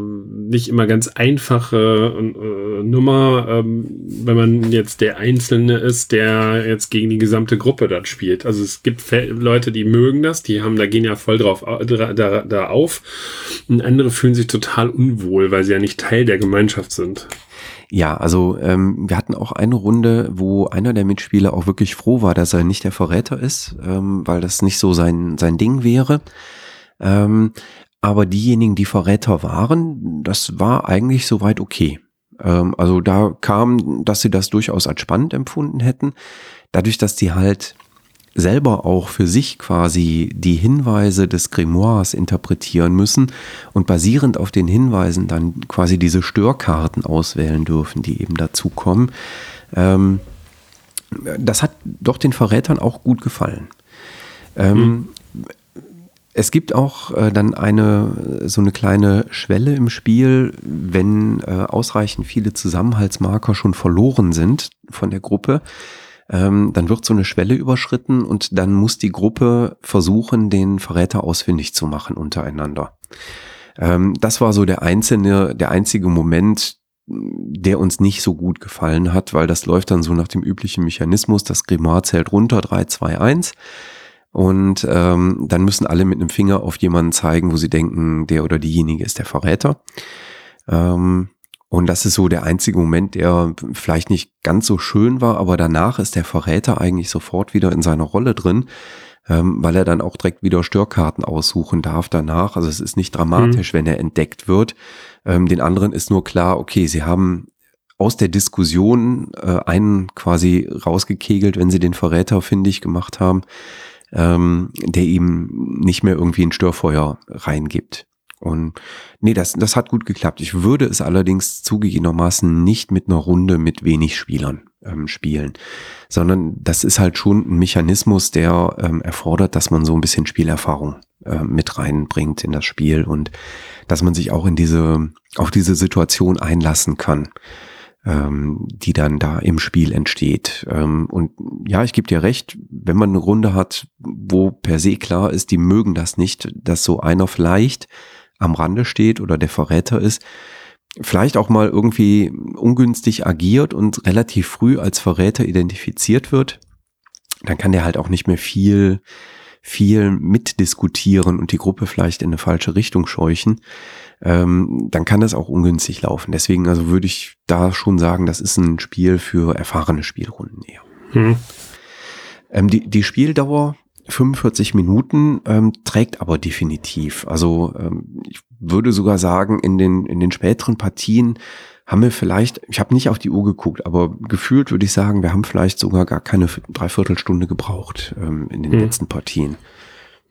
nicht immer ganz einfache äh, Nummer, ähm, wenn man jetzt der Einzelne ist, der jetzt gegen die gesamte Gruppe dort spielt. Also es gibt Leute, die mögen das, die haben da gehen ja voll drauf da, da, da auf, und andere fühlen sich total unwohl, weil sie ja nicht Teil der Gemeinschaft sind. Ja, also ähm, wir hatten auch eine Runde, wo einer der Mitspieler auch wirklich froh war, dass er nicht der Verräter ist, ähm, weil das nicht so sein sein Ding wäre. Ähm, aber diejenigen, die Verräter waren, das war eigentlich soweit okay. Ähm, also da kam, dass sie das durchaus als spannend empfunden hätten. Dadurch, dass die halt selber auch für sich quasi die Hinweise des Grimoires interpretieren müssen und basierend auf den Hinweisen dann quasi diese Störkarten auswählen dürfen, die eben dazukommen. Ähm, das hat doch den Verrätern auch gut gefallen. Ähm, mhm es gibt auch äh, dann eine so eine kleine Schwelle im Spiel, wenn äh, ausreichend viele Zusammenhaltsmarker schon verloren sind von der Gruppe, ähm, dann wird so eine Schwelle überschritten und dann muss die Gruppe versuchen, den Verräter ausfindig zu machen untereinander. Ähm, das war so der einzelne, der einzige Moment, der uns nicht so gut gefallen hat, weil das läuft dann so nach dem üblichen Mechanismus, das Grimoire zählt runter, 3, 2, 1 und ähm, dann müssen alle mit einem Finger auf jemanden zeigen, wo sie denken, der oder diejenige ist der Verräter. Ähm, und das ist so der einzige Moment, der vielleicht nicht ganz so schön war, aber danach ist der Verräter eigentlich sofort wieder in seiner Rolle drin, ähm, weil er dann auch direkt wieder Störkarten aussuchen darf danach. Also es ist nicht dramatisch, mhm. wenn er entdeckt wird. Ähm, den anderen ist nur klar, okay, sie haben aus der Diskussion äh, einen quasi rausgekegelt, wenn sie den Verräter findig gemacht haben ähm, der ihm nicht mehr irgendwie ein Störfeuer reingibt. Und nee, das, das hat gut geklappt. Ich würde es allerdings zugegebenermaßen nicht mit einer Runde mit wenig Spielern ähm, spielen, sondern das ist halt schon ein Mechanismus, der ähm, erfordert, dass man so ein bisschen Spielerfahrung äh, mit reinbringt in das Spiel und dass man sich auch in diese, auf diese Situation einlassen kann ähm, die dann da im Spiel entsteht. Ähm, und ja, ich gebe dir recht, wenn man eine Runde hat, wo per se klar ist, die mögen das nicht, dass so einer vielleicht am Rande steht oder der Verräter ist, vielleicht auch mal irgendwie ungünstig agiert und relativ früh als Verräter identifiziert wird, dann kann der halt auch nicht mehr viel viel mitdiskutieren und die Gruppe vielleicht in eine falsche Richtung scheuchen ähm, dann kann das auch ungünstig laufen. Deswegen also würde ich da schon sagen, das ist ein Spiel für erfahrene Spielrunden eher. Hm. Ähm, die, die Spieldauer 45 Minuten ähm, trägt aber definitiv. Also ähm, ich würde sogar sagen, in den, in den späteren Partien haben wir vielleicht, ich habe nicht auf die Uhr geguckt, aber gefühlt würde ich sagen, wir haben vielleicht sogar gar keine Dreiviertelstunde gebraucht ähm, in den hm. letzten Partien.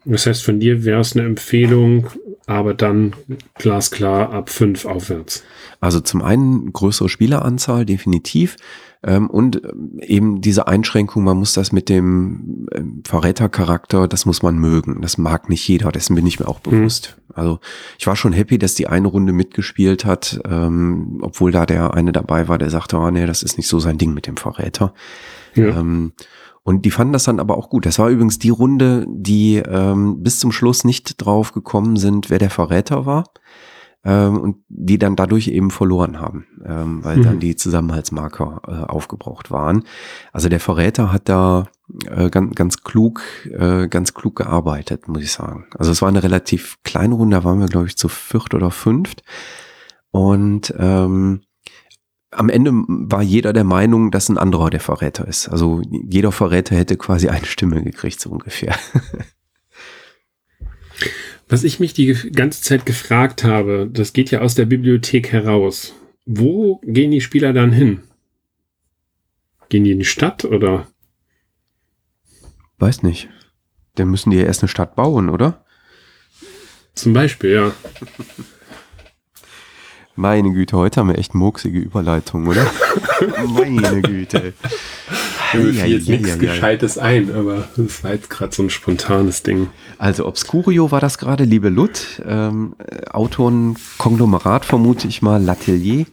Das heißt, von dir wäre es eine Empfehlung, aber dann glasklar ab fünf aufwärts. Also zum einen größere Spieleranzahl, definitiv. Ähm, und ähm, eben diese Einschränkung, man muss das mit dem ähm, Verrätercharakter, das muss man mögen. Das mag nicht jeder, dessen bin ich mir auch mhm. bewusst. Mhm. Also ich war schon happy, dass die eine Runde mitgespielt hat, ähm, obwohl da der eine dabei war, der sagte, oh nee, das ist nicht so sein Ding mit dem Verräter. Ja. Ähm, und die fanden das dann aber auch gut. Das war übrigens die Runde, die ähm, bis zum Schluss nicht drauf gekommen sind, wer der Verräter war. Ähm, und die dann dadurch eben verloren haben, ähm, weil mhm. dann die Zusammenhaltsmarker äh, aufgebraucht waren. Also der Verräter hat da äh, ganz, ganz klug, äh, ganz klug gearbeitet, muss ich sagen. Also es war eine relativ kleine Runde, da waren wir, glaube ich, zu viert oder fünft. Und ähm, am Ende war jeder der Meinung, dass ein anderer der Verräter ist. Also jeder Verräter hätte quasi eine Stimme gekriegt, so ungefähr. Was ich mich die ganze Zeit gefragt habe, das geht ja aus der Bibliothek heraus. Wo gehen die Spieler dann hin? Gehen die in die Stadt oder? Weiß nicht. Dann müssen die ja erst eine Stadt bauen, oder? Zum Beispiel, ja. Meine Güte, heute haben wir echt murksige Überleitungen, oder? Meine Güte. Mir fiel jetzt nichts Gescheites ein, aber das war jetzt gerade so ein spontanes Ding. Also Obscurio war das gerade, liebe Lut. Ähm, Autoren Konglomerat vermute ich mal, Latelier.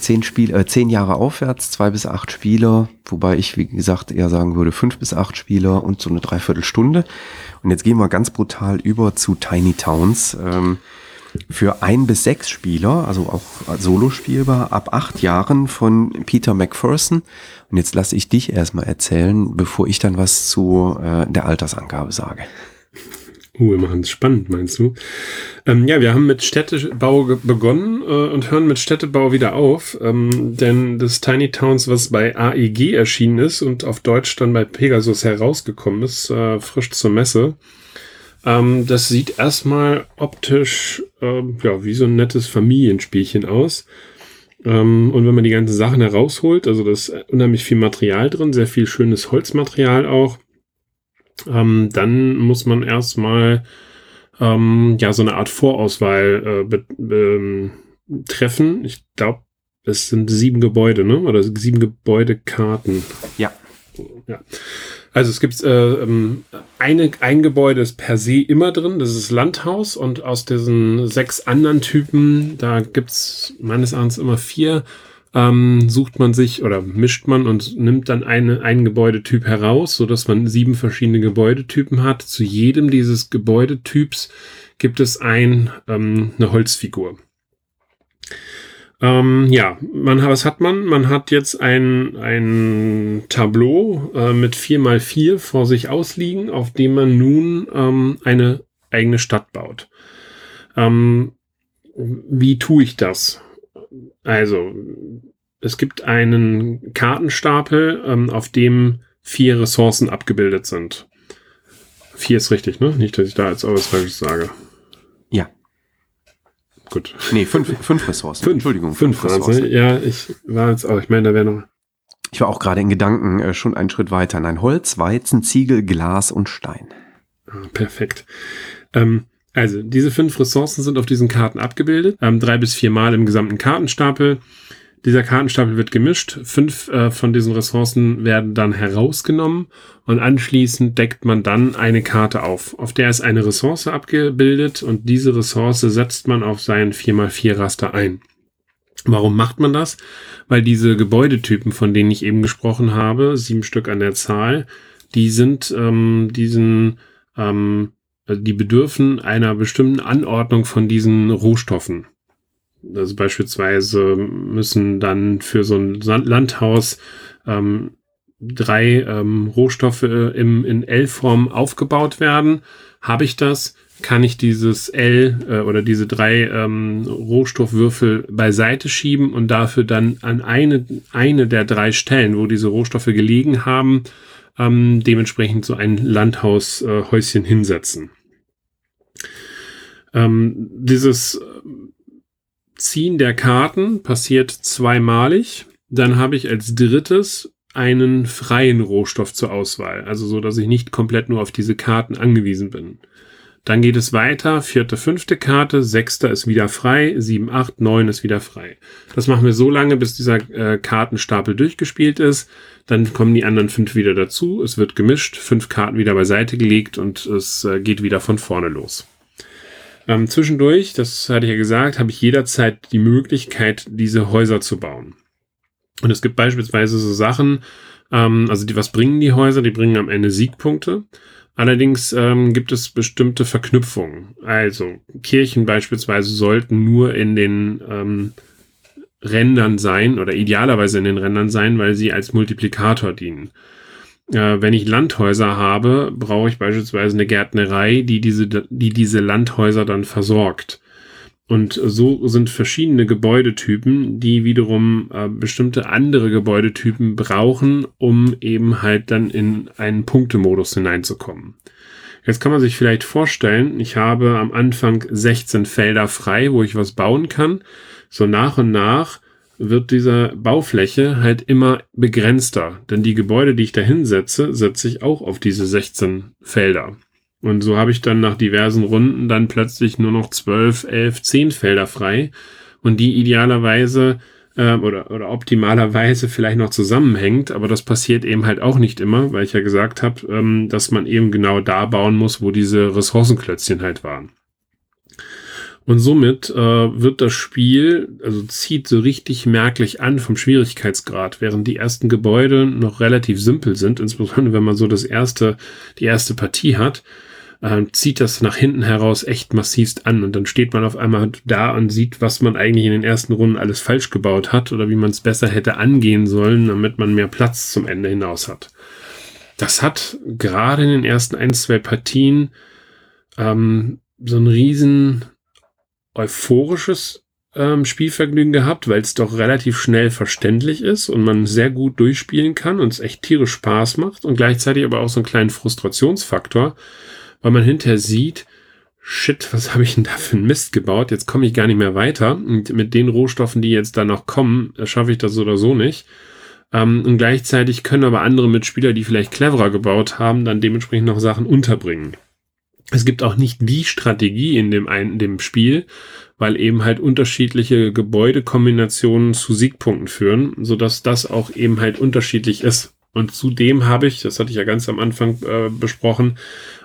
Zehn, Spiel, äh, zehn Jahre aufwärts, zwei bis acht Spieler, wobei ich, wie gesagt, eher sagen würde, fünf bis acht Spieler und so eine Dreiviertelstunde. Und jetzt gehen wir ganz brutal über zu Tiny Towns. Ähm, für ein bis sechs Spieler, also auch solo spielbar, ab acht Jahren von Peter McPherson. Und jetzt lasse ich dich erstmal erzählen, bevor ich dann was zu äh, der Altersangabe sage. Uh, wir machen es spannend, meinst du? Ähm, ja, wir haben mit Städtebau begonnen äh, und hören mit Städtebau wieder auf. Ähm, denn das Tiny Towns, was bei AEG erschienen ist und auf Deutsch dann bei Pegasus herausgekommen ist, äh, frisch zur Messe, ähm, das sieht erstmal optisch ähm, ja, wie so ein nettes Familienspielchen aus. Ähm, und wenn man die ganzen Sachen herausholt, also da ist unheimlich viel Material drin, sehr viel schönes Holzmaterial auch, ähm, dann muss man erstmal ähm, ja so eine Art Vorauswahl äh, ähm, treffen. Ich glaube, es sind sieben Gebäude, ne? Oder sieben Gebäudekarten. Ja. Ja. Also es gibt äh, ähm, eine, ein Gebäude ist per se immer drin, das ist Landhaus und aus diesen sechs anderen Typen, da gibt's meines Erachtens immer vier, ähm, sucht man sich oder mischt man und nimmt dann eine, einen Gebäudetyp heraus, so dass man sieben verschiedene Gebäudetypen hat. Zu jedem dieses Gebäudetyps gibt es ein, ähm, eine Holzfigur. Ähm, ja, man, was hat man? Man hat jetzt ein, ein Tableau äh, mit 4x4 vor sich ausliegen, auf dem man nun ähm, eine eigene Stadt baut. Ähm, wie tue ich das? Also, es gibt einen Kartenstapel, ähm, auf dem vier Ressourcen abgebildet sind. Vier ist richtig, ne? Nicht, dass ich da jetzt auch was Falsches sage. Gut. Nee, fünf, fünf Ressourcen. Fünf, Entschuldigung, Fünf, fünf Ressourcen. Ressourcen. Ja, ich war jetzt auch, ich meine, da wäre noch. Ich war auch gerade in Gedanken äh, schon einen Schritt weiter. Nein, Holz, Weizen, Ziegel, Glas und Stein. Ah, perfekt. Ähm, also, diese fünf Ressourcen sind auf diesen Karten abgebildet. Ähm, drei bis vier Mal im gesamten Kartenstapel. Dieser Kartenstapel wird gemischt. Fünf äh, von diesen Ressourcen werden dann herausgenommen und anschließend deckt man dann eine Karte auf. Auf der ist eine Ressource abgebildet und diese Ressource setzt man auf sein 4x4 Raster ein. Warum macht man das? Weil diese Gebäudetypen, von denen ich eben gesprochen habe, sieben Stück an der Zahl, die sind ähm, diesen, ähm, die bedürfen einer bestimmten Anordnung von diesen Rohstoffen. Also beispielsweise müssen dann für so ein Landhaus ähm, drei ähm, Rohstoffe im, in L-Form aufgebaut werden. Habe ich das, kann ich dieses L äh, oder diese drei ähm, Rohstoffwürfel beiseite schieben und dafür dann an eine, eine der drei Stellen, wo diese Rohstoffe gelegen haben, ähm, dementsprechend so ein Landhaushäuschen äh, hinsetzen. Ähm, dieses Ziehen der Karten passiert zweimalig. Dann habe ich als drittes einen freien Rohstoff zur Auswahl. Also so, dass ich nicht komplett nur auf diese Karten angewiesen bin. Dann geht es weiter. Vierte, fünfte Karte. Sechster ist wieder frei. Sieben, acht, neun ist wieder frei. Das machen wir so lange, bis dieser äh, Kartenstapel durchgespielt ist. Dann kommen die anderen fünf wieder dazu. Es wird gemischt. Fünf Karten wieder beiseite gelegt und es äh, geht wieder von vorne los. Ähm, zwischendurch, das hatte ich ja gesagt, habe ich jederzeit die Möglichkeit, diese Häuser zu bauen. Und es gibt beispielsweise so Sachen, ähm, also die, was bringen die Häuser? Die bringen am Ende Siegpunkte. Allerdings ähm, gibt es bestimmte Verknüpfungen. Also Kirchen beispielsweise sollten nur in den ähm, Rändern sein oder idealerweise in den Rändern sein, weil sie als Multiplikator dienen. Äh, wenn ich Landhäuser habe, brauche ich beispielsweise eine Gärtnerei, die diese, die diese Landhäuser dann versorgt. Und so sind verschiedene Gebäudetypen, die wiederum äh, bestimmte andere Gebäudetypen brauchen, um eben halt dann in einen Punktemodus hineinzukommen. Jetzt kann man sich vielleicht vorstellen, ich habe am Anfang 16 Felder frei, wo ich was bauen kann. So nach und nach wird diese Baufläche halt immer begrenzter. Denn die Gebäude, die ich da hinsetze, setze ich auch auf diese 16 Felder. Und so habe ich dann nach diversen Runden dann plötzlich nur noch 12, 11, 10 Felder frei. Und die idealerweise äh, oder, oder optimalerweise vielleicht noch zusammenhängt. Aber das passiert eben halt auch nicht immer, weil ich ja gesagt habe, ähm, dass man eben genau da bauen muss, wo diese Ressourcenklötzchen halt waren. Und somit äh, wird das Spiel, also zieht so richtig merklich an vom Schwierigkeitsgrad, während die ersten Gebäude noch relativ simpel sind, insbesondere wenn man so das erste, die erste Partie hat, äh, zieht das nach hinten heraus echt massivst an und dann steht man auf einmal da und sieht, was man eigentlich in den ersten Runden alles falsch gebaut hat oder wie man es besser hätte angehen sollen, damit man mehr Platz zum Ende hinaus hat. Das hat gerade in den ersten ein, zwei Partien ähm, so einen riesen euphorisches ähm, Spielvergnügen gehabt, weil es doch relativ schnell verständlich ist und man sehr gut durchspielen kann und es echt tierisch Spaß macht und gleichzeitig aber auch so einen kleinen Frustrationsfaktor, weil man hinterher sieht, shit, was habe ich denn da für einen Mist gebaut? Jetzt komme ich gar nicht mehr weiter. Und mit den Rohstoffen, die jetzt da noch kommen, schaffe ich das oder so nicht. Ähm, und gleichzeitig können aber andere Mitspieler, die vielleicht cleverer gebaut haben, dann dementsprechend noch Sachen unterbringen. Es gibt auch nicht die Strategie in dem, ein, in dem Spiel, weil eben halt unterschiedliche Gebäudekombinationen zu Siegpunkten führen, so dass das auch eben halt unterschiedlich ist. Und zudem habe ich, das hatte ich ja ganz am Anfang äh, besprochen,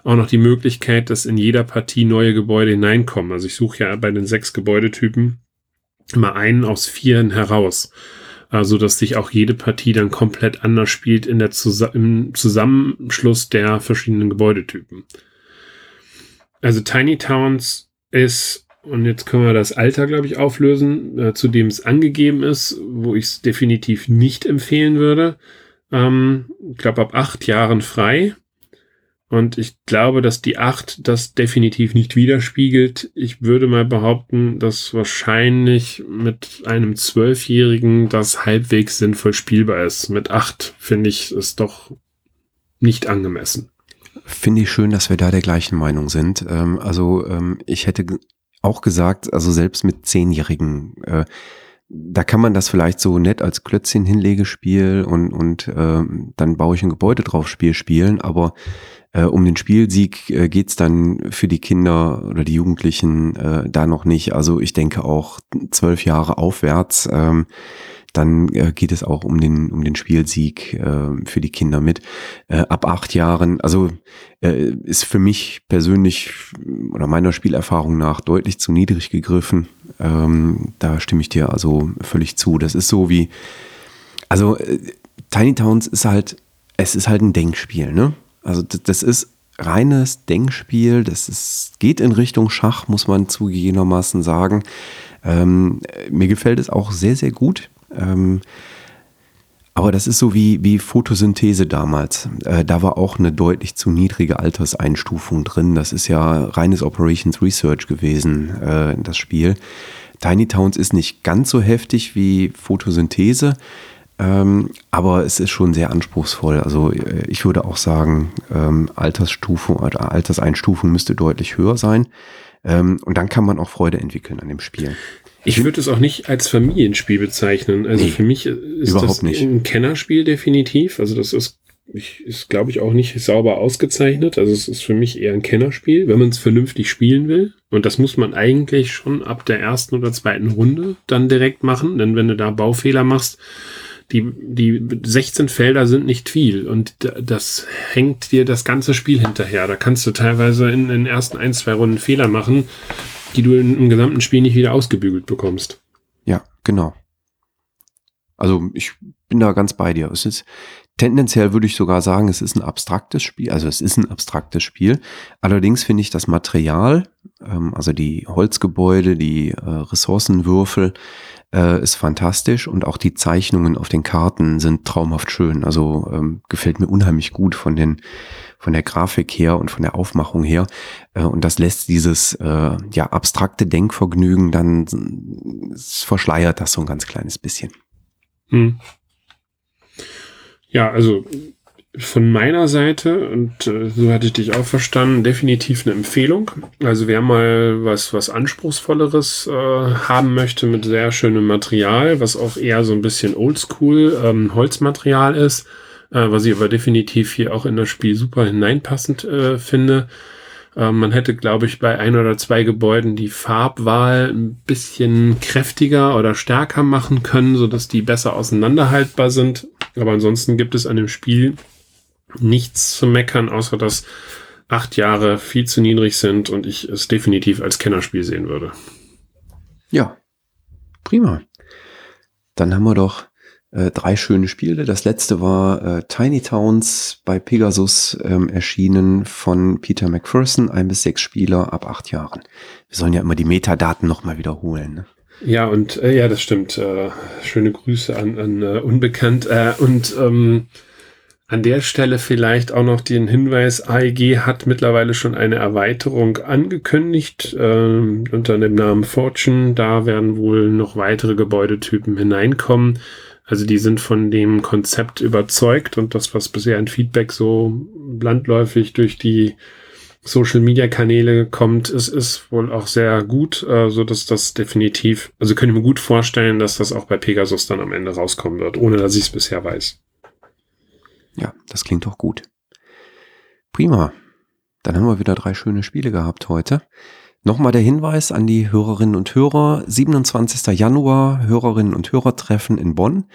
auch noch die Möglichkeit, dass in jeder Partie neue Gebäude hineinkommen. Also ich suche ja bei den sechs Gebäudetypen immer einen aus vieren heraus. Also, dass sich auch jede Partie dann komplett anders spielt in der Zus im Zusammenschluss der verschiedenen Gebäudetypen. Also Tiny Towns ist, und jetzt können wir das Alter, glaube ich, auflösen, äh, zu dem es angegeben ist, wo ich es definitiv nicht empfehlen würde. Ähm, ich glaube, ab acht Jahren frei. Und ich glaube, dass die 8 das definitiv nicht widerspiegelt. Ich würde mal behaupten, dass wahrscheinlich mit einem Zwölfjährigen das halbwegs sinnvoll spielbar ist. Mit 8 finde ich es doch nicht angemessen. Finde ich schön, dass wir da der gleichen Meinung sind. Ähm, also ähm, ich hätte auch gesagt, also selbst mit Zehnjährigen, äh, da kann man das vielleicht so nett als Klötzchen-Hinlegespiel und, und äh, dann baue ich ein Gebäude drauf Spiel spielen, aber äh, um den Spielsieg äh, geht's dann für die Kinder oder die Jugendlichen äh, da noch nicht. Also ich denke auch zwölf Jahre aufwärts. Ähm, dann äh, geht es auch um den, um den Spielsieg äh, für die Kinder mit. Äh, ab acht Jahren, also äh, ist für mich persönlich oder meiner Spielerfahrung nach deutlich zu niedrig gegriffen. Ähm, da stimme ich dir also völlig zu. Das ist so wie, also äh, Tiny Towns ist halt, es ist halt ein Denkspiel, ne? Also das ist reines Denkspiel, das ist, geht in Richtung Schach, muss man zugegebenermaßen sagen. Ähm, mir gefällt es auch sehr, sehr gut. Ähm, aber das ist so wie, wie Photosynthese damals. Äh, da war auch eine deutlich zu niedrige Alterseinstufung drin. Das ist ja reines Operations Research gewesen, äh, das Spiel. Tiny Towns ist nicht ganz so heftig wie Photosynthese, ähm, aber es ist schon sehr anspruchsvoll. Also äh, ich würde auch sagen, ähm, Altersstufe oder Alterseinstufung müsste deutlich höher sein. Ähm, und dann kann man auch Freude entwickeln an dem Spiel. Ich würde es auch nicht als Familienspiel bezeichnen. Also nee, für mich ist das nicht. ein Kennerspiel definitiv. Also das ist, ist glaube ich, auch nicht sauber ausgezeichnet. Also es ist für mich eher ein Kennerspiel, wenn man es vernünftig spielen will. Und das muss man eigentlich schon ab der ersten oder zweiten Runde dann direkt machen. Denn wenn du da Baufehler machst, die, die 16 Felder sind nicht viel und das hängt dir das ganze Spiel hinterher. Da kannst du teilweise in den ersten ein, zwei Runden Fehler machen, die du im gesamten Spiel nicht wieder ausgebügelt bekommst. Ja, genau. Also ich bin da ganz bei dir. Es ist tendenziell würde ich sogar sagen, es ist ein abstraktes Spiel. Also es ist ein abstraktes Spiel. Allerdings finde ich das Material, ähm, also die Holzgebäude, die äh, Ressourcenwürfel, äh, ist fantastisch und auch die Zeichnungen auf den Karten sind traumhaft schön. Also ähm, gefällt mir unheimlich gut von den von der Grafik her und von der Aufmachung her. Äh, und das lässt dieses äh, ja abstrakte Denkvergnügen dann verschleiert das so ein ganz kleines bisschen. Hm. Ja, also von meiner Seite, und äh, so hatte ich dich auch verstanden, definitiv eine Empfehlung. Also wer mal was, was Anspruchsvolleres äh, haben möchte mit sehr schönem Material, was auch eher so ein bisschen oldschool ähm, Holzmaterial ist, äh, was ich aber definitiv hier auch in das Spiel super hineinpassend äh, finde. Äh, man hätte, glaube ich, bei ein oder zwei Gebäuden die Farbwahl ein bisschen kräftiger oder stärker machen können, so dass die besser auseinanderhaltbar sind. Aber ansonsten gibt es an dem Spiel nichts zu meckern, außer dass acht Jahre viel zu niedrig sind und ich es definitiv als Kennerspiel sehen würde. Ja, prima. Dann haben wir doch äh, drei schöne Spiele. Das letzte war äh, Tiny Towns bei Pegasus ähm, erschienen von Peter McPherson, ein bis sechs Spieler ab acht Jahren. Wir sollen ja immer die Metadaten nochmal wiederholen. Ne? Ja, und äh, ja, das stimmt. Äh, schöne Grüße an, an uh, Unbekannt. Äh, und ähm, an der Stelle vielleicht auch noch den Hinweis, AEG hat mittlerweile schon eine Erweiterung angekündigt äh, unter dem Namen Fortune. Da werden wohl noch weitere Gebäudetypen hineinkommen. Also die sind von dem Konzept überzeugt und das, was bisher ein Feedback so landläufig durch die Social Media Kanäle kommt, ist, ist wohl auch sehr gut, äh, so dass das definitiv, also könnte ich mir gut vorstellen, dass das auch bei Pegasus dann am Ende rauskommen wird, ohne dass ich es bisher weiß. Ja, das klingt doch gut. Prima. Dann haben wir wieder drei schöne Spiele gehabt heute. Nochmal der Hinweis an die Hörerinnen und Hörer. 27. Januar Hörerinnen und Hörertreffen in Bonn.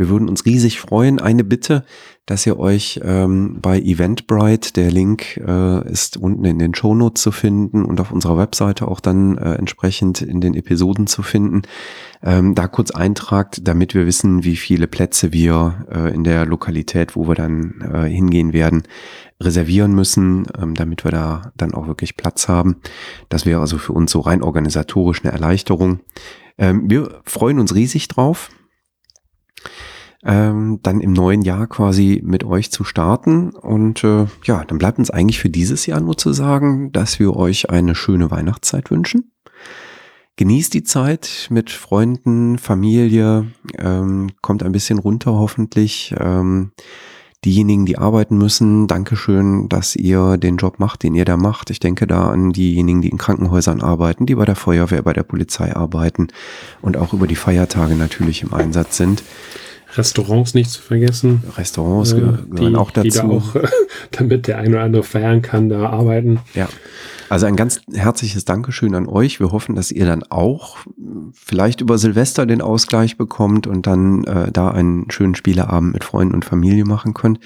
Wir würden uns riesig freuen. Eine Bitte, dass ihr euch ähm, bei Eventbrite, der Link äh, ist unten in den Shownotes zu finden und auf unserer Webseite auch dann äh, entsprechend in den Episoden zu finden, ähm, da kurz eintragt, damit wir wissen, wie viele Plätze wir äh, in der Lokalität, wo wir dann äh, hingehen werden, reservieren müssen, ähm, damit wir da dann auch wirklich Platz haben. Das wäre also für uns so rein organisatorisch eine Erleichterung. Ähm, wir freuen uns riesig drauf, ähm, dann im neuen Jahr quasi mit euch zu starten. Und äh, ja, dann bleibt uns eigentlich für dieses Jahr nur zu sagen, dass wir euch eine schöne Weihnachtszeit wünschen. Genießt die Zeit mit Freunden, Familie, ähm, kommt ein bisschen runter hoffentlich. Ähm, diejenigen, die arbeiten müssen, Dankeschön, dass ihr den Job macht, den ihr da macht. Ich denke da an diejenigen, die in Krankenhäusern arbeiten, die bei der Feuerwehr, bei der Polizei arbeiten und auch über die Feiertage natürlich im Einsatz sind. Restaurants nicht zu vergessen. Restaurants äh, gehören die, auch dazu. Die da auch, damit der ein oder andere feiern kann, da arbeiten. Ja. Also ein ganz herzliches Dankeschön an euch. Wir hoffen, dass ihr dann auch vielleicht über Silvester den Ausgleich bekommt und dann äh, da einen schönen Spieleabend mit Freunden und Familie machen könnt.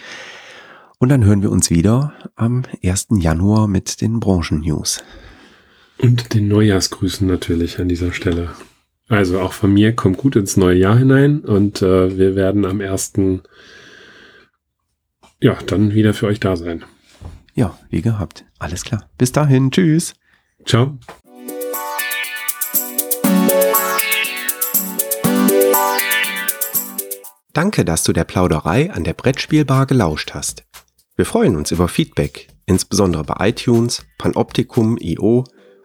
Und dann hören wir uns wieder am 1. Januar mit den Branchen-News. Und den Neujahrsgrüßen natürlich an dieser Stelle. Also auch von mir, kommt gut ins neue Jahr hinein und äh, wir werden am 1. ja, dann wieder für euch da sein. Ja, wie gehabt. Alles klar. Bis dahin. Tschüss. Ciao. Danke, dass du der Plauderei an der Brettspielbar gelauscht hast. Wir freuen uns über Feedback, insbesondere bei iTunes, Panoptikum, IO